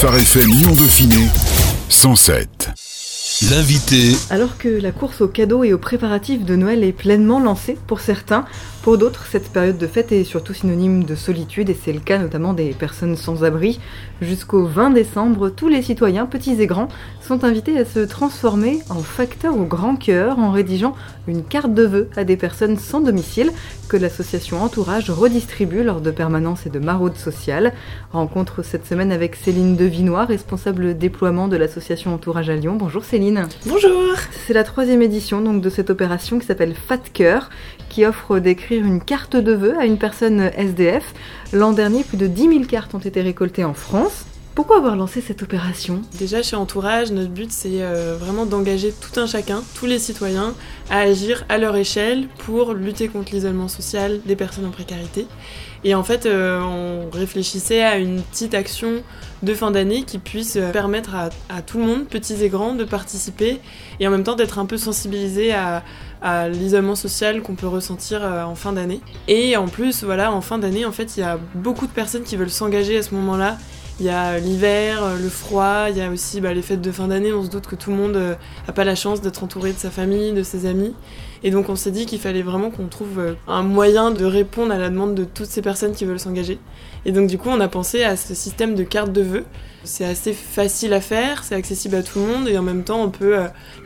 Phare FM Lyon Dauphiné 107. L'invité. Alors que la course aux cadeaux et aux préparatifs de Noël est pleinement lancée pour certains, pour d'autres, cette période de fête est surtout synonyme de solitude et c'est le cas notamment des personnes sans abri. Jusqu'au 20 décembre, tous les citoyens, petits et grands, sont invités à se transformer en facteurs au grand cœur en rédigeant une carte de vœux à des personnes sans domicile que l'association Entourage redistribue lors de permanences et de maraudes sociales. Rencontre cette semaine avec Céline Devinois, responsable déploiement de l'association Entourage à Lyon. Bonjour Céline. Bonjour. C'est la troisième édition donc de cette opération qui s'appelle Fat Cœur, qui offre d'écrire une carte de vœux à une personne SDF. L'an dernier, plus de 10 000 cartes ont été récoltées en France. Pourquoi avoir lancé cette opération? Déjà chez Entourage, notre but c'est euh, vraiment d'engager tout un chacun, tous les citoyens, à agir à leur échelle pour lutter contre l'isolement social des personnes en précarité. Et en fait, euh, on réfléchissait à une petite action de fin d'année qui puisse euh, permettre à, tout le monde, petits et grands, de participer et en même temps d'être un peu sensibilisé à, l'isolement social qu'on peut ressentir en fin d'année. Et en plus, voilà, en fin d'année, en fait, il y a beaucoup de personnes qui veulent s'engager à ce moment-là il y a l'hiver, euh, le froid, il y a aussi bah, les fêtes de fin d'année. On se doute que tout le monde n'a euh, pas la chance d'être entouré de sa famille, de ses amis. Et donc on s'est dit qu'il fallait vraiment qu'on trouve euh, un moyen de répondre à la demande de toutes ces personnes qui veulent s'engager. Et donc du coup on a pensé à ce système de carte de vœux. C'est assez facile à faire, c'est accessible à tout le monde et en même temps on peut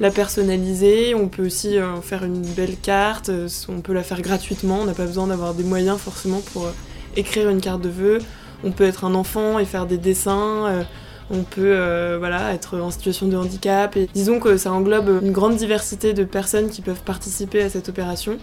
la personnaliser, on peut aussi en faire une belle carte, on peut la faire gratuitement, on n'a pas besoin d'avoir des moyens forcément pour écrire une carte de vœux on peut être un enfant et faire des dessins. Euh, on peut euh, être en situation de handicap. Et disons que ça englobe une grande diversité de personnes qui peuvent participer à cette opération.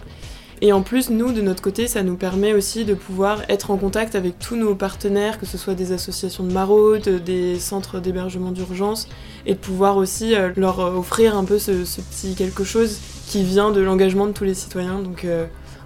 Et en plus, nous, de notre côté, ça nous permet aussi de pouvoir être en contact avec tous nos partenaires, que ce soit des associations de maraude, des centres d'hébergement d'urgence, et de pouvoir aussi euh, leur offrir un peu ce, petit quelque chose qui vient de l'engagement de tous les citoyens. Donc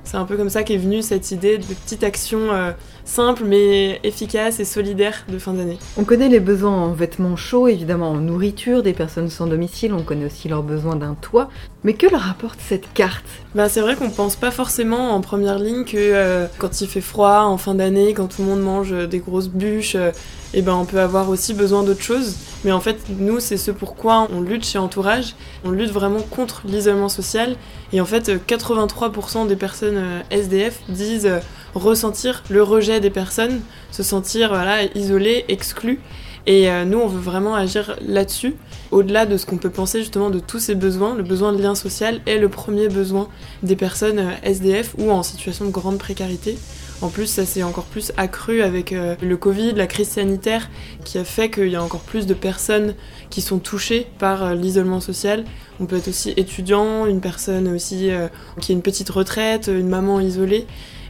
c'est un peu comme ça qu'est venue cette idée de petite action euh, simple mais efficace et solidaire de fin d'année. On connaît les besoins en vêtements chauds, évidemment en nourriture des personnes sans domicile, on connaît aussi leurs besoins d'un toit. Mais que leur apporte cette carte bah, C'est vrai qu'on pense pas forcément en première ligne que euh, quand il fait froid en fin d'année, quand tout le monde mange des grosses bûches, euh, eh ben on peut avoir aussi besoin d'autre chose. Mais en fait, nous, c'est ce pourquoi on lutte chez Entourage. On lutte vraiment contre l'isolement social. Et en fait, 83% des personnes euh, SDF disent euh, ressentir le rejet des personnes, se sentir voilà, isolées, exclues. Et euh, nous, on veut vraiment agir là-dessus. Au-delà de ce qu'on peut penser justement de tous ces besoins, le besoin de lien social est le premier besoin des personnes SDF ou en situation de grande précarité. En plus, ça s'est encore plus accru avec euh, le Covid, la crise sanitaire, qui a fait qu'il y a encore plus de personnes qui sont touchées par euh, l'isolement social. On peut être aussi étudiant, une personne aussi euh, qui a une petite retraite, une maman isolée.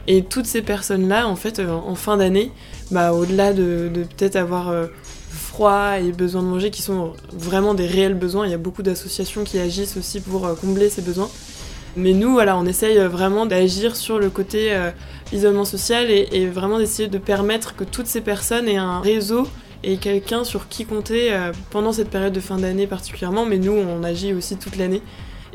Et toutes ces personnes-là, en fait, en fin d'année, bah, au-delà de, de peut-être avoir et besoin de manger, qui sont vraiment des réels besoins, il y a beaucoup d'associations qui agissent aussi pour combler ces besoins. Mais nous, voilà, on essaye vraiment d'agir sur le côté euh, isolement social et, vraiment d'essayer de permettre que toutes ces personnes aient un réseau et quelqu'un sur qui compter euh, pendant cette période de fin d'année particulièrement. Mais nous, on agit aussi toute l'année.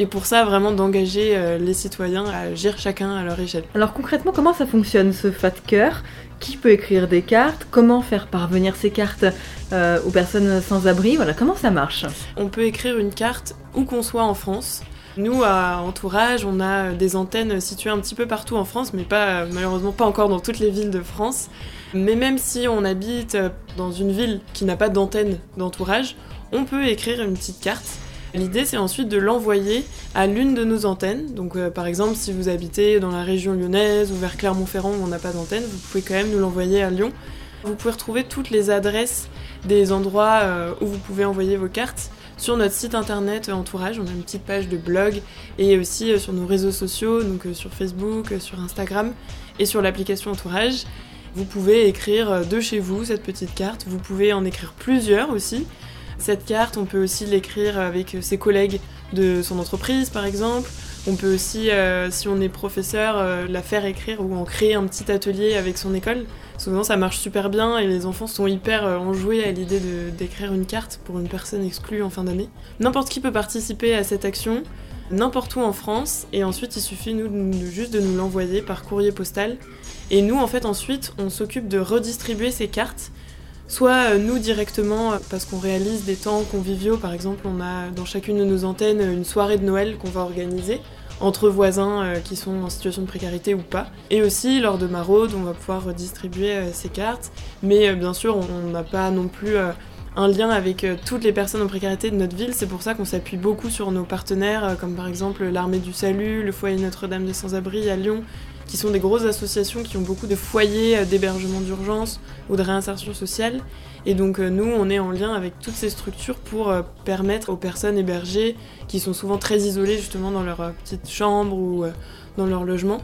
Et pour ça, vraiment d'engager euh, les citoyens à agir chacun à leur échelle. Alors concrètement, comment ça fonctionne ce Fat Cœur? Qui peut écrire des cartes? Comment faire parvenir ces cartes aux personnes sans abri? Voilà, comment ça marche? On peut écrire une carte où qu'on soit en France. Nous, à Entourage, on a des antennes situées un petit peu partout en France, mais pas malheureusement pas encore dans toutes les villes de France. Mais même si on habite dans une ville qui n'a pas d'antenne d'entourage, on peut écrire une petite carte. L'idée, c'est ensuite de l'envoyer à l'une de nos antennes. Donc, euh, par exemple, si vous habitez dans la région lyonnaise ou vers Clermont-Ferrand où on n'a pas d'antenne, vous pouvez quand même nous l'envoyer à Lyon. Vous pouvez retrouver toutes les adresses des endroits euh, où vous pouvez envoyer vos cartes sur notre site internet Entourage. On a une petite page de blog et aussi euh, sur nos réseaux sociaux, donc euh, sur Facebook, sur Instagram et sur l'application Entourage. Vous pouvez écrire de chez vous cette petite carte. Vous pouvez en écrire plusieurs aussi. Cette carte, on peut aussi l'écrire avec ses collègues de son entreprise, par exemple. On peut aussi, si on est professeur, la faire écrire ou en créer un petit atelier avec son école. Souvent ça marche super bien et les enfants sont hyper euh, enjoués à l'idée d'écrire une carte pour une personne exclue en fin d'année. N'importe qui peut participer à cette action, n'importe où en France, et ensuite il suffit nous, juste de nous l'envoyer par courrier postal. Et nous en fait ensuite on s'occupe de redistribuer ces cartes soit nous directement parce qu'on réalise des temps conviviaux. Par exemple, on a dans chacune de nos antennes une soirée de Noël qu'on va organiser entre voisins euh, qui sont en situation de précarité ou pas. Et aussi, lors de maraudes, on va pouvoir redistribuer euh, ces cartes. Mais euh, bien sûr, on n'a pas non plus un lien avec toutes les personnes en précarité de notre ville. C'est pour ça qu'on s'appuie beaucoup sur nos partenaires, comme par exemple l'Armée du Salut, le Foyer Notre-Dame des Sans-Abri à Lyon, qui sont des grosses associations qui ont beaucoup de foyers d'hébergement d'urgence ou de réinsertion sociale. Et donc nous, on est en lien avec toutes ces structures pour permettre aux personnes hébergées qui sont souvent très isolés justement dans leur euh, petite chambre ou euh, dans leur logement,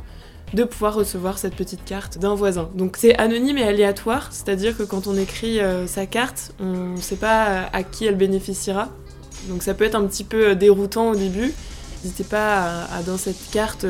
de pouvoir recevoir cette petite carte d'un voisin. Donc c'est anonyme et aléatoire, c'est-à-dire que quand on écrit euh, sa carte, on ne sait pas à qui elle bénéficiera. Donc ça peut être un petit peu déroutant au début. N'hésitez pas à, dans cette carte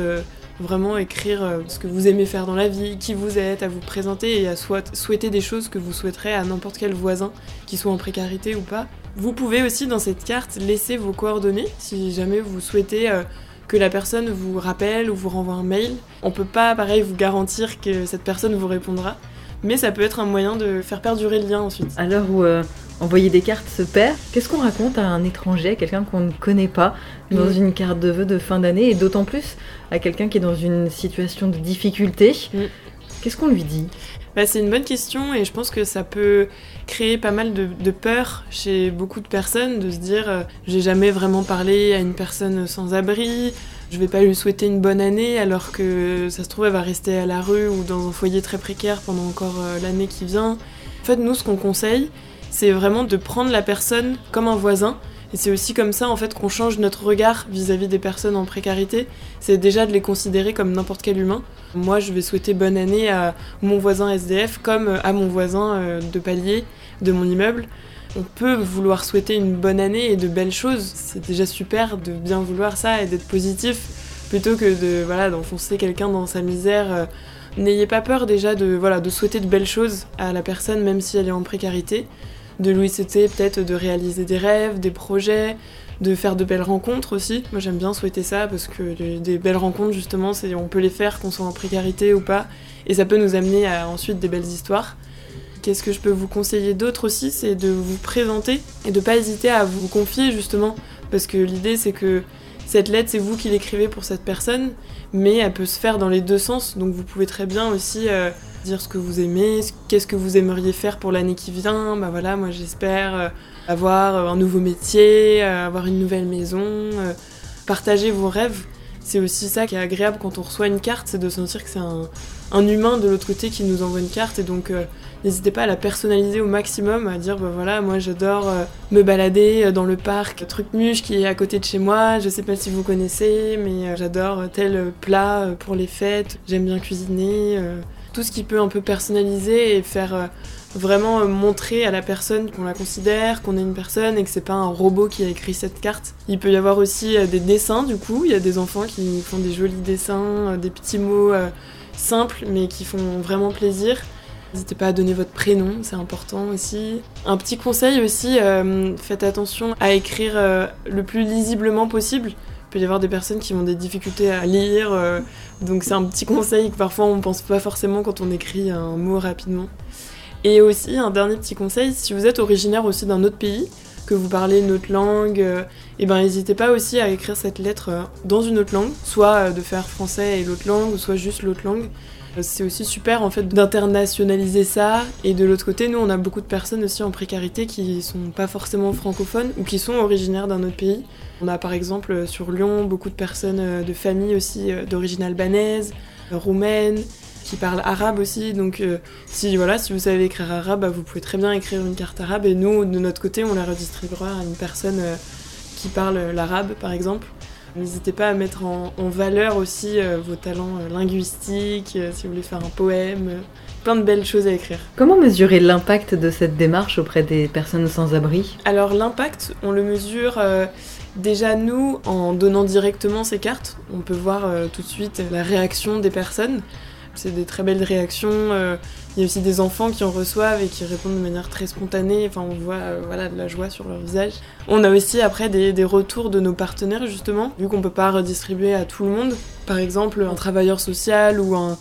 vraiment écrire ce que vous aimez faire dans la vie, qui vous êtes, à vous présenter et à souhaiter des choses que vous souhaiterez à n'importe quel voisin, qui soit en précarité ou pas. Vous pouvez aussi dans cette carte laisser vos coordonnées si jamais vous souhaitez euh, que la personne vous rappelle ou vous renvoie un mail. On peut pas pareil vous garantir que cette personne vous répondra, mais ça peut être un moyen de faire perdurer le lien ensuite. L'heure où euh, envoyer des cartes se perd, qu'est-ce qu'on raconte à un étranger, à quelqu'un qu'on ne connaît pas, dans mm. une carte de vœux de fin d'année, et d'autant plus à quelqu'un qui est dans une situation de difficulté? Mm. Qu'est-ce qu'on lui dit? Bah, C'est une bonne question et je pense que ça peut créer pas mal de, peur chez beaucoup de personnes de se dire euh, j'ai jamais vraiment parlé à une personne sans abri, je vais pas lui souhaiter une bonne année alors que ça se trouve elle va rester à la rue ou dans un foyer très précaire pendant encore euh, l'année qui vient. En fait, nous, ce qu'on conseille, c'est vraiment de prendre la personne comme un voisin et c'est aussi comme ça en fait qu'on change notre regard vis-à-vis des personnes en précarité. C'est déjà de les considérer comme n'importe quel humain. Moi, je vais souhaiter bonne année à mon voisin SDF comme à mon voisin euh, de palier de mon immeuble. On peut vouloir souhaiter une bonne année et de belles choses. C'est déjà super de bien vouloir ça et d'être positif plutôt que de voilà d'enfoncer quelqu'un dans sa misère. Euh, n'ayez pas peur déjà de voilà de souhaiter de belles choses à la personne même si elle est en précarité de Louis c'était peut-être de réaliser des rêves, des projets, de faire de belles rencontres aussi. Moi j'aime bien souhaiter ça parce que des belles rencontres justement, c'est on peut les faire qu'on soit en précarité ou pas et ça peut nous amener à ensuite des belles histoires. Qu'est-ce que je peux vous conseiller d'autre aussi, c'est de vous présenter et de pas hésiter à vous confier justement parce que l'idée c'est que cette lettre c'est vous qui l'écrivez pour cette personne mais elle peut se faire dans les deux sens donc vous pouvez très bien aussi euh, dire ce que vous aimez, qu'est-ce que vous aimeriez faire pour l'année qui vient. Bah voilà, moi j'espère euh, avoir euh, un nouveau métier, euh, avoir une nouvelle maison, partager vos rêves. C'est aussi ça qui est agréable quand on reçoit une carte, c'est de sentir que c'est un, humain de l'autre côté qui nous envoie une carte et donc n'hésitez pas à la personnaliser au maximum, à dire bah voilà, moi j'adore me balader dans le parc Trucmuche qui est à côté de chez moi, je sais pas si vous connaissez, mais j'adore tel plat pour les fêtes, j'aime bien cuisiner tout ce qui peut un peu personnaliser et faire euh, vraiment euh, montrer à la personne qu'on la considère, qu'on est une personne et que c'est pas un robot qui a écrit cette carte. Il peut y avoir aussi euh, des dessins du coup, il y a des enfants qui font des jolis dessins, des petits mots simples mais qui font vraiment plaisir. N'hésitez pas à donner votre prénom, c'est important aussi. Un petit conseil aussi, faites attention à écrire le plus lisiblement possible. Il peut y avoir des personnes qui ont des difficultés à lire, euh, donc c'est un petit conseil que parfois on pense pas forcément quand on écrit un mot rapidement. Et aussi un dernier petit conseil, si vous êtes originaire aussi d'un autre pays, que vous parlez une autre langue, et euh, eh ben n'hésitez pas aussi à écrire cette lettre euh, dans une autre langue, soit de faire français et l'autre langue, soit juste l'autre langue. C'est aussi super en fait d'internationaliser ça. Et de l'autre côté, nous on a beaucoup de personnes aussi en précarité qui sont pas forcément francophones ou qui sont originaires d'un autre pays. On a par exemple sur Lyon beaucoup de personnes euh, de famille aussi euh, d'origine albanaise, roumaine, qui parlent arabe aussi. Donc si voilà, si vous savez écrire arabe, bah, vous pouvez très bien écrire une carte arabe et nous de notre côté, on la redistribuera à une personne euh, qui parle l'arabe par exemple. N'hésitez pas à mettre en, valeur aussi euh, vos talents euh, linguistiques, euh, si vous voulez faire un poème, plein de belles choses à écrire. Comment mesurer l'impact de cette démarche auprès des personnes sans abri? Alors l'impact, on le mesure déjà nous en donnant directement ces cartes. On peut voir tout de suite la réaction des personnes. C'est des très belles réactions. Euh, il y a aussi des enfants qui en reçoivent et qui répondent de manière très spontanée. Enfin, on voit euh, voilà, de la joie sur leur visage. On a aussi après des, retours de nos partenaires, justement, vu qu'on peut pas redistribuer à tout le monde. Par exemple, un travailleur social ou un,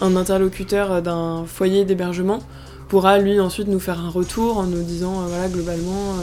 interlocuteur d'un foyer d'hébergement pourra lui ensuite nous faire un retour en nous disant voilà globalement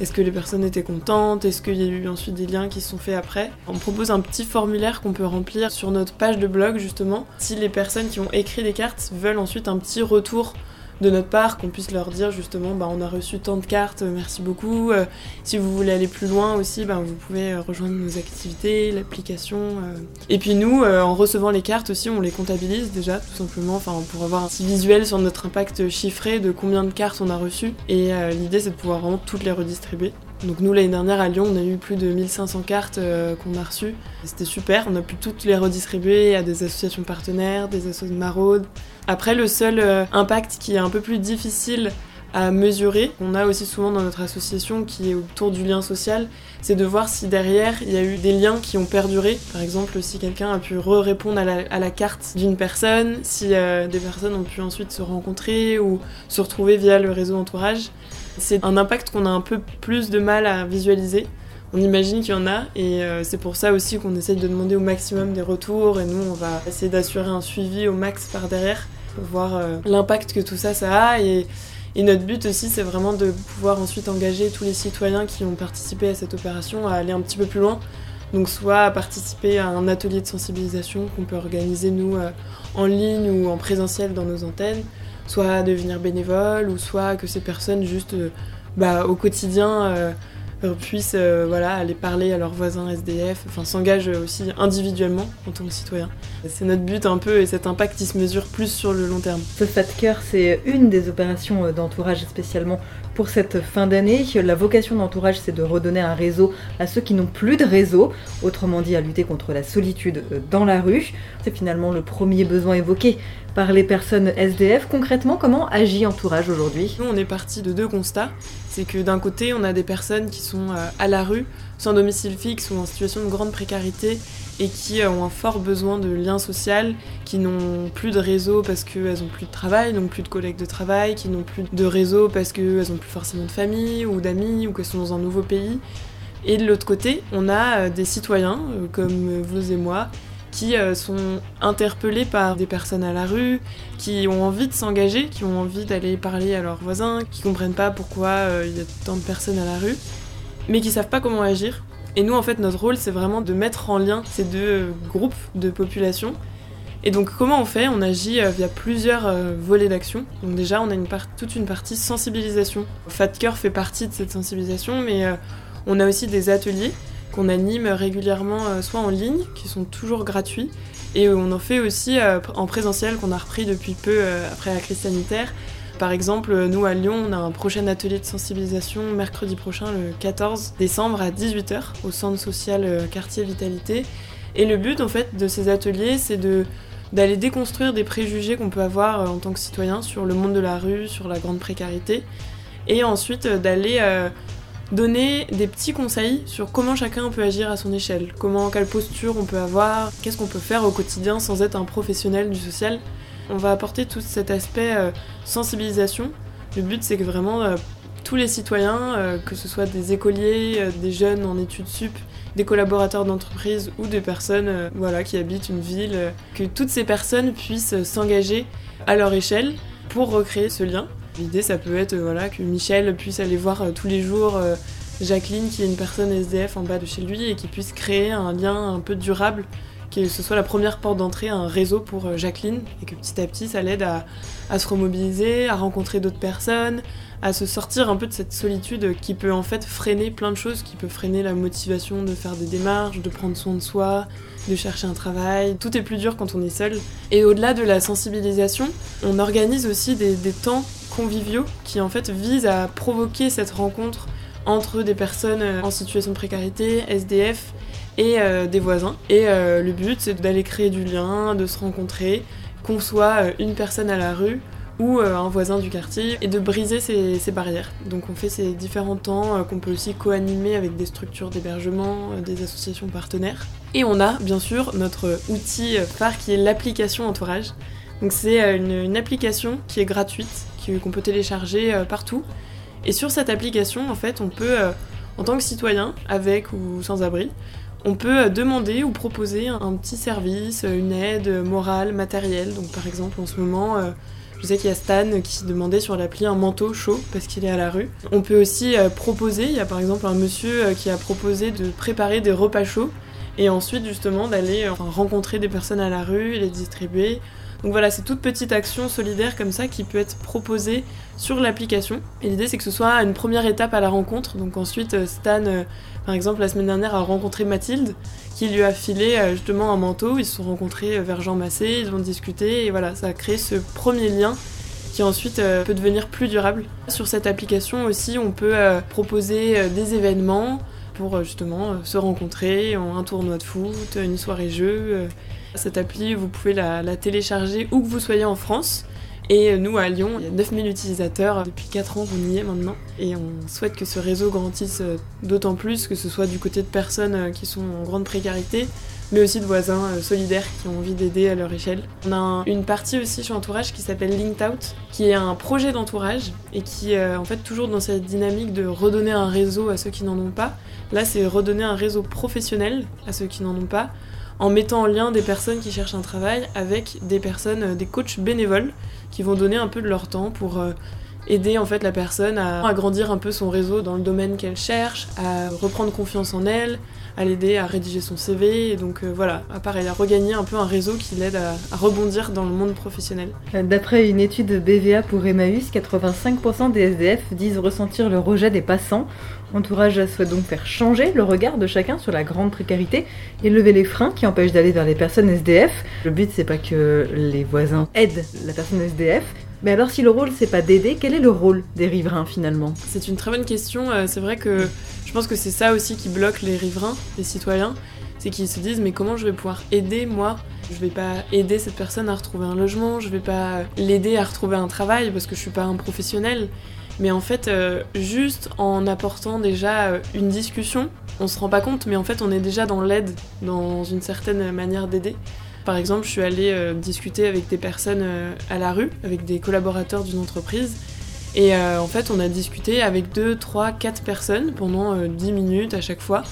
est-ce que les personnes étaient contentes? Est-ce qu'il y a eu ensuite des liens qui se sont faits après? On propose un petit formulaire qu'on peut remplir sur notre page de blog justement. Si les personnes qui ont écrit des cartes veulent ensuite un petit retour de notre part, qu'on puisse leur dire justement bah, on a reçu tant de cartes, merci beaucoup. Euh, si vous voulez aller plus loin aussi, bah, vous pouvez euh, rejoindre nos activités, l'application. Euh. Et puis nous, en recevant les cartes aussi, on les comptabilise déjà tout simplement enfin, pour avoir un petit visuel sur notre impact chiffré de combien de cartes on a reçues. Et l'idée c'est de pouvoir vraiment toutes les redistribuer. Donc nous l'année dernière à Lyon on a eu plus de 1500 cartes qu'on a reçues. C'était super, on a pu toutes les redistribuer à des associations partenaires, des associations de maraude, après, le seul euh, impact qui est un peu plus difficile à mesurer, qu'on a aussi souvent dans notre association qui est autour du lien social, c'est de voir si derrière il y a eu des liens qui ont perduré. Par exemple, si quelqu'un a pu re-répondre à la, carte d'une personne, si euh, des personnes ont pu ensuite se rencontrer ou se retrouver via le réseau entourage. C'est un impact qu'on a un peu plus de mal à visualiser. On imagine qu'il y en a et euh, c'est pour ça aussi qu'on essaye de demander au maximum des retours et nous on va essayer d'assurer un suivi au max par derrière voir euh, l'impact que tout ça, ça a. Et, notre but aussi, c'est vraiment de pouvoir ensuite engager tous les citoyens qui ont participé à cette opération à aller un petit peu plus loin. Donc soit à participer à un atelier de sensibilisation qu'on peut organiser nous euh, en ligne ou en présentiel dans nos antennes, soit à devenir bénévole ou soit que ces personnes juste bah, au quotidien puissent euh, voilà, aller parler à leurs voisins SDF, enfin s'engagent aussi individuellement en tant que citoyen. C'est notre but un peu et cet impact il se mesure plus sur le long terme. Ce Cœur, c'est une des opérations d'entourage spécialement pour cette fin d'année. La vocation d'entourage, c'est de redonner un réseau à ceux qui n'ont plus de réseau, autrement dit à lutter contre la solitude euh, dans la rue. C'est finalement le premier besoin évoqué par les personnes SDF. Concrètement, comment agit Entourage aujourd'hui? Nous, on est parti de deux constats. C'est que d'un côté, on a des personnes qui sont euh, à la rue, sans domicile fixe ou en situation de grande précarité et qui euh, ont un fort besoin de lien social, qui n'ont plus de réseau parce qu'elles n'ont plus de travail, n'ont plus de collègues de travail, qui n'ont plus de réseau parce qu'elles n'ont plus forcément de famille ou d'amis ou qu'elles sont dans un nouveau pays. Et de l'autre côté, on a euh, des citoyens comme vous et moi qui euh, sont interpellés par des personnes à la rue, qui ont envie de s'engager, qui ont envie d'aller parler à leurs voisins, qui comprennent pas pourquoi euh, il y a tant de personnes à la rue, mais qui savent pas comment agir. Et nous, en fait, notre rôle, c'est vraiment de mettre en lien ces deux euh, groupes de population. Et donc, comment on fait? On agit via plusieurs volets d'action. Donc déjà, on a toute une partie sensibilisation. Fat fait partie de cette sensibilisation, mais on a aussi des ateliers qu'on anime régulièrement euh, soit en ligne, qui sont toujours gratuits, et on en fait aussi euh, en présentiel qu'on a repris depuis peu euh, après la crise sanitaire. Par exemple, nous à Lyon, on a un prochain atelier de sensibilisation mercredi prochain, le 14 décembre à 18h, au centre social quartier Vitalité. Et le but en fait de ces ateliers, c'est d'aller déconstruire des préjugés qu'on peut avoir en tant que citoyen sur le monde de la rue, sur la grande précarité, et ensuite d'aller donner des petits conseils sur comment chacun peut agir à son échelle, comment, quelle posture on peut avoir, qu'est-ce qu'on peut faire au quotidien sans être un professionnel du social. On va apporter tout cet aspect euh, sensibilisation. Le but c'est que vraiment euh, tous les citoyens, euh, que ce soit des écoliers, des jeunes en études sup, des collaborateurs d'entreprise ou des personnes voilà, qui habitent une ville, que toutes ces personnes puissent s'engager à leur échelle pour recréer ce lien. L'idée, ça peut être voilà, que Michel puisse aller voir tous les jours Jacqueline, qui est une personne SDF en bas de chez lui, et qui puisse créer un lien un peu durable, que ce soit la première porte d'entrée un réseau pour euh, Jacqueline, et que petit à petit, ça l'aide à, à se remobiliser, à rencontrer d'autres personnes, à se sortir un peu de cette solitude qui peut en fait freiner plein de choses, qui peut freiner la motivation de faire des démarches, de prendre soin de soi, de chercher un travail. Tout est plus dur quand on est seul. Et au-delà de la sensibilisation, on organise aussi des, des temps conviviaux qui en fait visent à provoquer cette rencontre entre des personnes euh, en situation de précarité, SDF et euh, des voisins. Et euh, le but c'est d'aller créer du lien, de se rencontrer, qu'on soit une personne à la rue ou un voisin du quartier et de briser ces, ces barrières. Donc on fait ces différents temps qu'on peut aussi co-animer avec des structures d'hébergement, des associations partenaires. Et on a bien sûr notre outil phare qui est l'application entourage. Donc c'est une, une application qui est gratuite qu'on peut télécharger euh, partout. Et sur cette application, en fait, on peut, euh, en tant que citoyen, avec ou sans abri, on peut euh, demander ou proposer un petit service, une aide morale, matérielle. Donc par exemple, en ce moment, Je sais qu'il y a Stan qui demandait sur l'appli un manteau chaud parce qu'il est à la rue. On peut aussi euh, proposer, il y a par exemple un monsieur euh, qui a proposé de préparer des repas chauds et ensuite justement d'aller rencontrer des personnes à la rue les distribuer. Donc voilà, c'est toute petite action solidaire comme ça qui peut être proposée sur l'application. Et l'idée c'est que ce soit une première étape à la rencontre. Donc ensuite, euh, Stan, euh, par exemple, la semaine dernière a rencontré Mathilde qui lui a filé euh, justement un manteau. Ils se sont rencontrés vers Jean Massé, ils ont discuté et voilà, ça a créé ce premier lien qui ensuite peut devenir plus durable. Sur cette application aussi, on peut proposer des événements pour justement se rencontrer, un tournoi de foot, une soirée jeu. Cette appli, vous pouvez la, télécharger où que vous soyez en France. Et nous, à Lyon, il y a 9000 utilisateurs. Depuis 4 ans on y est maintenant. Et on souhaite que ce réseau grandisse euh, d'autant plus, que ce soit du côté de personnes euh, qui sont en grande précarité, mais aussi de voisins euh, solidaires qui ont envie d'aider à leur échelle. On a une partie aussi sur Entourage qui s'appelle Linked Out, qui est un projet d'entourage et qui, en fait, toujours dans cette dynamique de redonner un réseau à ceux qui n'en ont pas. Là, c'est redonner un réseau professionnel à ceux qui n'en ont pas en mettant en lien des personnes qui cherchent un travail avec des personnes, euh, des coachs bénévoles qui vont donner un peu de leur temps pour euh, aider en fait la personne à agrandir un peu son réseau dans le domaine qu'elle cherche, à reprendre confiance en elle, à l'aider à rédiger son CV. Et donc euh, voilà, à pareil, à regagner un peu un réseau qui l'aide à, rebondir dans le monde professionnel. D'après une étude BVA pour Emmaüs, 85% des SDF disent ressentir le rejet des passants. Entourage souhaite donc faire changer le regard de chacun sur la grande précarité et lever les freins qui empêchent d'aller vers les personnes SDF. Le but c'est pas que les voisins aident la personne SDF, mais alors si le rôle c'est pas d'aider, quel est le rôle des riverains finalement? C'est une très bonne question. Euh, c'est vrai que je pense que c'est ça aussi qui bloque les riverains, les citoyens, c'est qu'ils se disent mais comment je vais pouvoir aider moi? Je vais pas aider cette personne à retrouver un logement, je vais pas l'aider à retrouver un travail parce que je suis pas un professionnel. Mais en fait, euh, juste en apportant déjà euh, une discussion, on se rend pas compte, mais en fait, on est déjà dans l'aide, dans une certaine manière d'aider. Par exemple, je suis allée euh, discuter avec des personnes à la rue, avec des collaborateurs d'une entreprise. Et en fait, on a discuté avec 2, 3, 4 personnes pendant 10 minutes à chaque fois,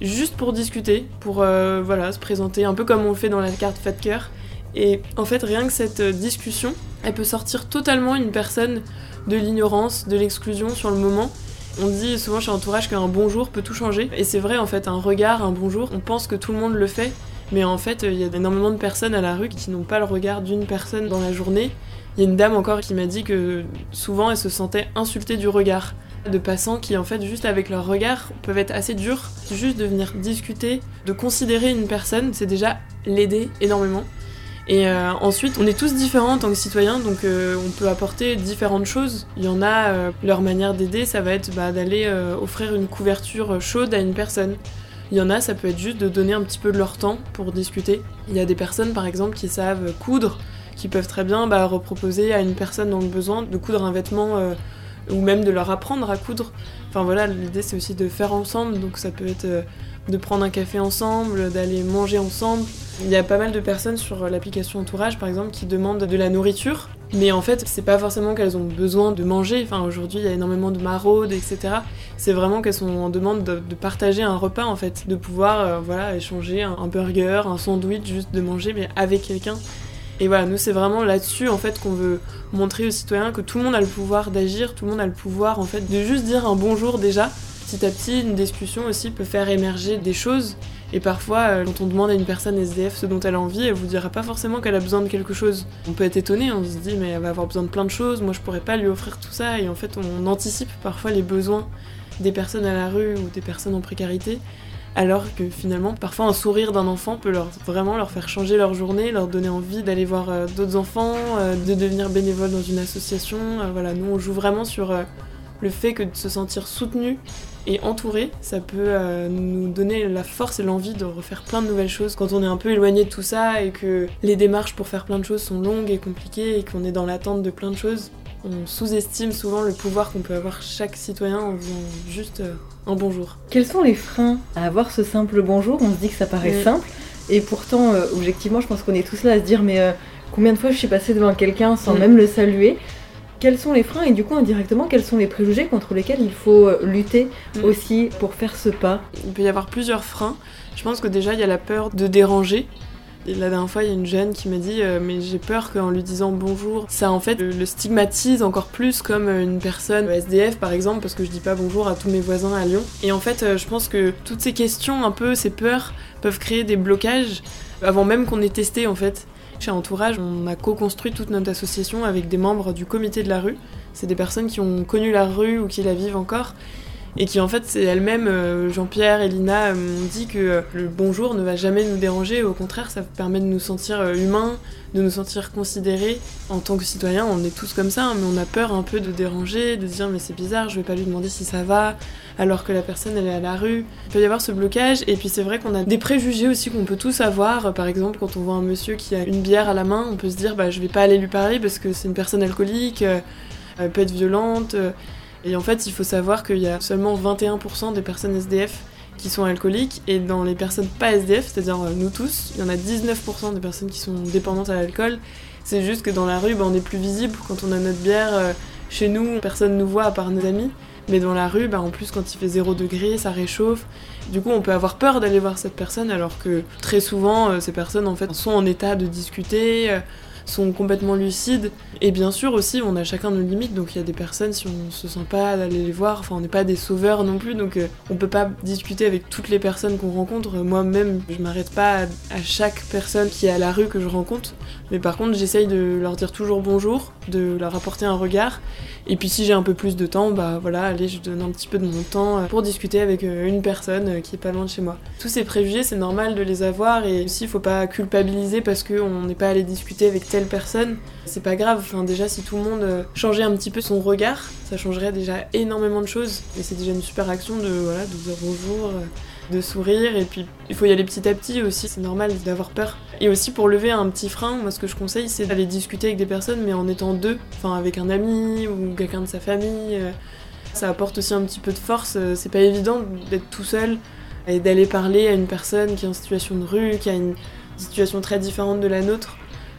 juste pour discuter, pour voilà, se présenter un peu comme on fait dans la carte Fat Cœur. Et en fait, rien que cette discussion, elle peut sortir totalement une personne de l'ignorance, de l'exclusion sur le moment. On dit souvent chez Entourage qu'un bonjour peut tout changer. Et c'est vrai en fait, un regard, un bonjour, on pense que tout le monde le fait. Mais en fait, il y a énormément de personnes à la rue qui n'ont pas le regard d'une personne dans la journée. Il y a une dame encore qui m'a dit que souvent elle se sentait insultée du regard de passants qui en fait juste avec leur regard peuvent être assez durs. Juste de venir discuter, de considérer une personne, c'est déjà l'aider énormément. Et euh, ensuite, on est tous différents en tant que citoyens, donc euh, on peut apporter différentes choses. Il y en a, euh, leur manière d'aider, ça va être bah, d'aller offrir une couverture chaude à une personne. Il y en a, ça peut être juste de donner un petit peu de leur temps pour discuter. Il y a des personnes, par exemple, qui savent coudre, qui peuvent très bien bah, reproposer à une personne dans le besoin de coudre un vêtement ou même de leur apprendre à coudre. Enfin voilà, l'idée c'est aussi de faire ensemble, donc ça peut être de prendre un café ensemble, d'aller manger ensemble. Il y a pas mal de personnes sur l'application Entourage, par exemple, qui demandent de la nourriture. Mais en fait, c'est pas forcément qu'elles ont besoin de manger. Enfin, aujourd'hui, il y a énormément de maraudes, etc. C'est vraiment qu'elles sont en demande de, partager un repas, en fait. De pouvoir, euh, voilà, échanger un, un, burger, un sandwich, juste de manger, mais avec quelqu'un. Et voilà, nous, c'est vraiment là-dessus, en fait, qu'on veut montrer aux citoyens que tout le monde a le pouvoir d'agir, tout le monde a le pouvoir, en fait, de juste dire un bonjour déjà petit à petit, une discussion aussi peut faire émerger des choses. Et parfois, euh, quand on demande à une personne SDF ce dont elle a envie, elle vous dira pas forcément qu'elle a besoin de quelque chose. On peut être étonné, on se dit mais elle va avoir besoin de plein de choses, moi je pourrais pas lui offrir tout ça. Et en fait, on anticipe parfois les besoins des personnes à la rue ou des personnes en précarité. Alors que finalement, parfois un sourire d'un enfant peut vraiment leur faire changer leur journée, leur donner envie d'aller voir euh, d'autres enfants, euh, de devenir bénévole dans une association. voilà, nous on joue vraiment sur le fait que de se sentir soutenu et entouré, ça peut euh, nous donner la force et l'envie de refaire plein de nouvelles choses. Quand on est un peu éloigné de tout ça et que les démarches pour faire plein de choses sont longues et compliquées et qu'on est dans l'attente de plein de choses, on sous-estime souvent le pouvoir qu'on peut avoir chaque citoyen en faisant juste euh, un bonjour. Quels sont les freins à avoir ce simple bonjour? On se dit que ça paraît simple et pourtant, euh, objectivement, je pense qu'on est tous là à se dire mais combien de fois je suis passée devant quelqu'un sans mm. même le saluer? Quels sont les freins et du coup indirectement quels sont les préjugés contre lesquels il faut euh, lutter mm. aussi pour faire ce pas Il peut y avoir plusieurs freins. Je pense que déjà il y a la peur de déranger, Et la dernière fois, il y a une jeune qui m'a dit euh, Mais j'ai peur qu'en lui disant bonjour, ça en fait le stigmatise encore plus comme une personne SDF par exemple, parce que je dis pas bonjour à tous mes voisins à Lyon. Et en fait, je pense que toutes ces questions, un peu, ces peurs, peuvent créer des blocages avant même qu'on ait testé en fait. Chez Entourage, on a co-construit toute notre association avec des membres du comité de la rue. C'est des personnes qui ont connu la rue ou qui la vivent encore et qui en fait c'est elle-même, euh, Jean-Pierre et Lina m'ont dit que euh, le bonjour ne va jamais nous déranger, au contraire ça permet de nous sentir euh, humains, de nous sentir considérés. En tant que citoyens on est tous comme ça, hein, mais on a peur un peu de déranger, de dire mais c'est bizarre, je vais pas lui demander si ça va, alors que la personne elle est à la rue. Il peut y avoir ce blocage, et puis c'est vrai qu'on a des préjugés aussi qu'on peut tous avoir. Par exemple quand on voit un monsieur qui a une bière à la main, on peut se dire bah je vais pas aller lui parler parce que c'est une personne alcoolique, elle peut être violente. Et en fait, il faut savoir qu'il y a seulement 21% des personnes SDF qui sont alcooliques, et dans les personnes pas SDF, c'est-à-dire euh, nous tous, il y en a 19% des personnes qui sont dépendantes à l'alcool. C'est juste que dans la rue, bah, on est plus visible quand on a notre bière. Euh, chez nous, personne nous voit à part nos amis. Mais dans la rue, bah, en plus, quand il fait 0 degré, ça réchauffe. Du coup, on peut avoir peur d'aller voir cette personne, alors que très souvent, euh, ces personnes en fait sont en état de discuter, sont complètement lucides. Et bien sûr aussi, on a chacun nos limites, donc il y a des personnes, si on se sent pas d'aller les voir, enfin on n'est pas des sauveurs non plus, donc euh, on peut pas discuter avec toutes les personnes qu'on rencontre. Moi-même, je m'arrête pas à, chaque personne qui est à la rue que je rencontre, mais par contre j'essaye de leur dire toujours bonjour, de leur apporter un regard, et puis si j'ai un peu plus de temps, bah voilà, allez, je donne un petit peu de mon temps euh, pour discuter avec euh, une personne qui est pas loin de chez moi. Tous ces préjugés, c'est normal de les avoir, et aussi il faut pas culpabiliser parce qu'on n'est pas allé discuter avec tel personne, c'est pas grave. Enfin, déjà, si tout le monde euh, changeait un petit peu son regard, ça changerait déjà énormément de choses. Et c'est déjà une super action de, voilà, de dire bonjour, euh, de sourire. Et puis, il faut y aller petit à petit aussi. C'est normal d'avoir peur. Et aussi, pour lever un petit frein, moi, ce que je conseille, c'est d'aller discuter avec des personnes, mais en étant deux. Enfin, avec un ami ou quelqu'un de sa famille. Euh. Ça apporte aussi un petit peu de force. C'est pas évident d'être tout seul et d'aller parler à une personne qui est en situation de rue, qui a une situation très différente de la nôtre.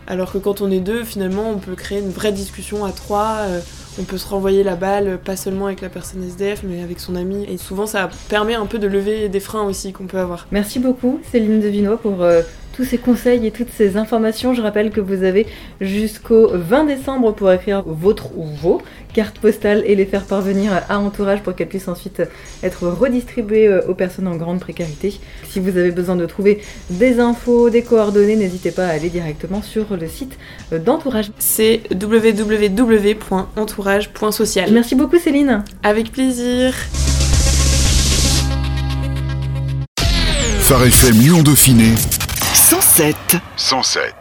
Alors que quand on est deux, finalement, on peut créer une vraie discussion à trois. On peut se renvoyer la balle, pas seulement avec la personne SDF, mais avec son ami. Et souvent, ça permet un peu de lever des freins aussi qu'on peut avoir. Merci beaucoup, Céline Devinois, pour euh, tous ces conseils et toutes ces informations. Je rappelle que vous avez jusqu'au 20 décembre pour écrire votre ou vos cartes postales et les faire parvenir à Entourage pour qu'elles puissent ensuite être redistribuées euh, aux personnes en grande précarité. Si vous avez besoin de trouver des infos, des coordonnées, n'hésitez pas à aller directement sur le site euh, d'Entourage. C'est www.entourage.social. Merci beaucoup Céline. Avec plaisir. Phare FM Lyon Dauphiné 107. 107.